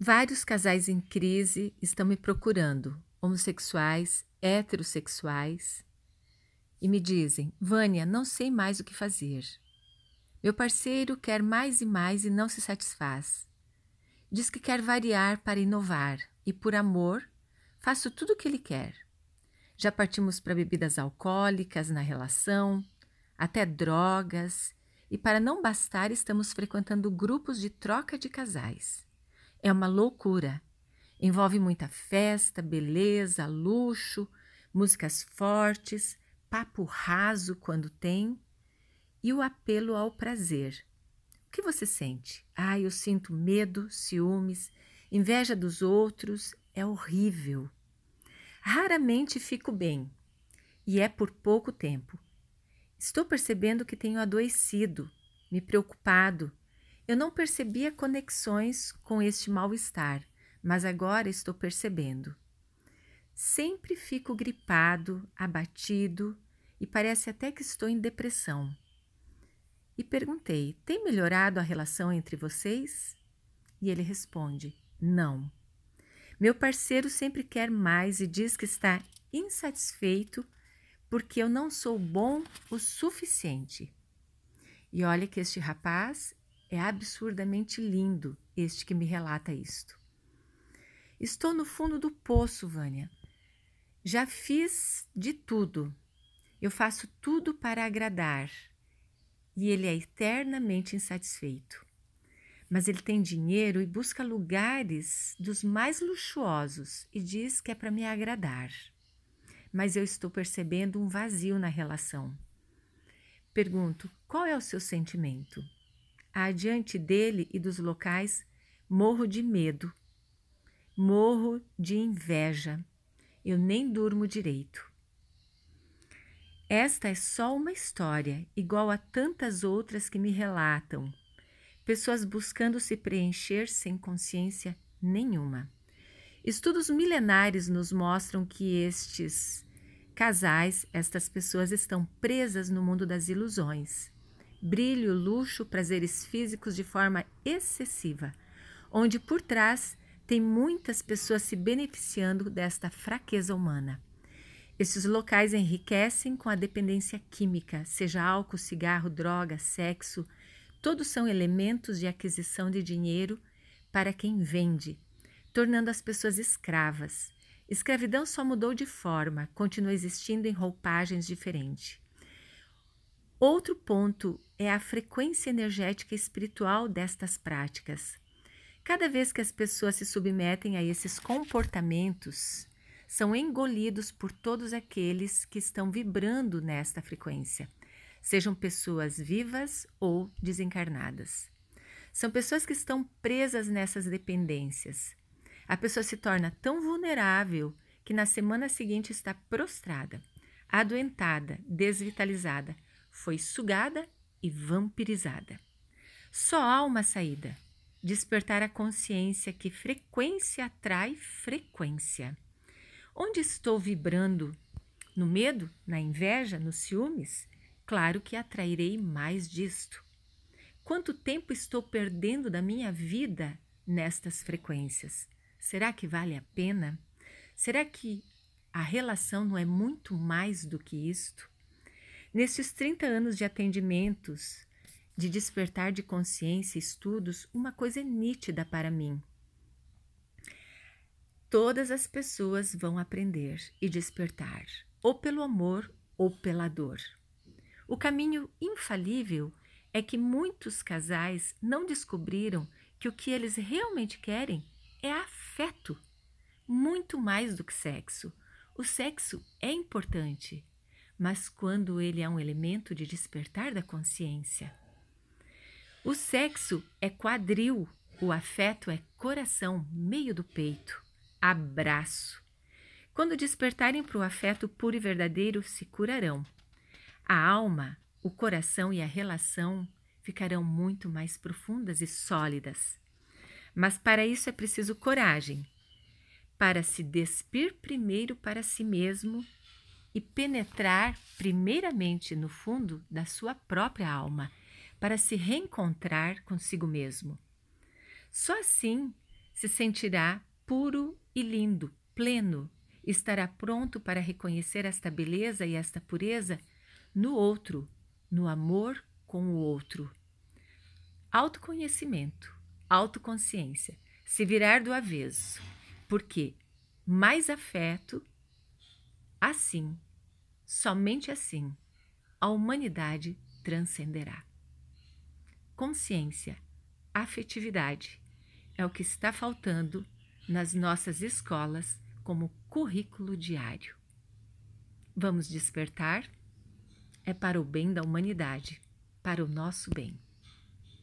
Vários casais em crise estão me procurando, homossexuais, heterossexuais, e me dizem: Vânia, não sei mais o que fazer. Meu parceiro quer mais e mais e não se satisfaz. Diz que quer variar para inovar e, por amor, faço tudo o que ele quer. Já partimos para bebidas alcoólicas na relação, até drogas, e para não bastar, estamos frequentando grupos de troca de casais. É uma loucura. Envolve muita festa, beleza, luxo, músicas fortes, papo raso quando tem e o apelo ao prazer. O que você sente? Ah, eu sinto medo, ciúmes, inveja dos outros, é horrível. Raramente fico bem e é por pouco tempo. Estou percebendo que tenho adoecido, me preocupado. Eu não percebia conexões com este mal-estar, mas agora estou percebendo. Sempre fico gripado, abatido e parece até que estou em depressão e perguntei: Tem melhorado a relação entre vocês? E ele responde: Não. Meu parceiro sempre quer mais e diz que está insatisfeito porque eu não sou bom o suficiente. E olha que este rapaz é absurdamente lindo, este que me relata isto. Estou no fundo do poço, Vânia. Já fiz de tudo. Eu faço tudo para agradar, e ele é eternamente insatisfeito. Mas ele tem dinheiro e busca lugares dos mais luxuosos e diz que é para me agradar. Mas eu estou percebendo um vazio na relação. Pergunto: qual é o seu sentimento? Adiante dele e dos locais, morro de medo, morro de inveja. Eu nem durmo direito. Esta é só uma história, igual a tantas outras que me relatam. Pessoas buscando se preencher sem consciência nenhuma. Estudos milenares nos mostram que estes casais, estas pessoas estão presas no mundo das ilusões. Brilho, luxo, prazeres físicos de forma excessiva, onde por trás tem muitas pessoas se beneficiando desta fraqueza humana. Esses locais enriquecem com a dependência química, seja álcool, cigarro, droga, sexo, todos são elementos de aquisição de dinheiro para quem vende, tornando as pessoas escravas. Escravidão só mudou de forma, continua existindo em roupagens diferentes. Outro ponto é a frequência energética espiritual destas práticas. Cada vez que as pessoas se submetem a esses comportamentos, são engolidos por todos aqueles que estão vibrando nesta frequência, sejam pessoas vivas ou desencarnadas. São pessoas que estão presas nessas dependências. A pessoa se torna tão vulnerável que na semana seguinte está prostrada, adoentada, desvitalizada, foi sugada e vampirizada. Só há uma saída: despertar a consciência que frequência atrai frequência. Onde estou vibrando? No medo? Na inveja? Nos ciúmes? Claro que atrairei mais disto. Quanto tempo estou perdendo da minha vida nestas frequências? Será que vale a pena? Será que a relação não é muito mais do que isto? Nesses 30 anos de atendimentos, de despertar de consciência, estudos, uma coisa é nítida para mim. Todas as pessoas vão aprender e despertar, ou pelo amor ou pela dor. O caminho infalível é que muitos casais não descobriram que o que eles realmente querem é afeto, muito mais do que sexo. O sexo é importante, mas quando ele é um elemento de despertar da consciência. O sexo é quadril, o afeto é coração, meio do peito abraço. Quando despertarem para o afeto puro e verdadeiro, se curarão. A alma, o coração e a relação ficarão muito mais profundas e sólidas. Mas para isso é preciso coragem, para se despir primeiro para si mesmo e penetrar primeiramente no fundo da sua própria alma, para se reencontrar consigo mesmo. Só assim se sentirá puro e lindo, pleno, estará pronto para reconhecer esta beleza e esta pureza no outro, no amor com o outro. Autoconhecimento, autoconsciência, se virar do avesso, porque mais afeto, assim, somente assim, a humanidade transcenderá. Consciência, afetividade é o que está faltando nas nossas escolas como currículo diário. Vamos despertar? É para o bem da humanidade, para o nosso bem.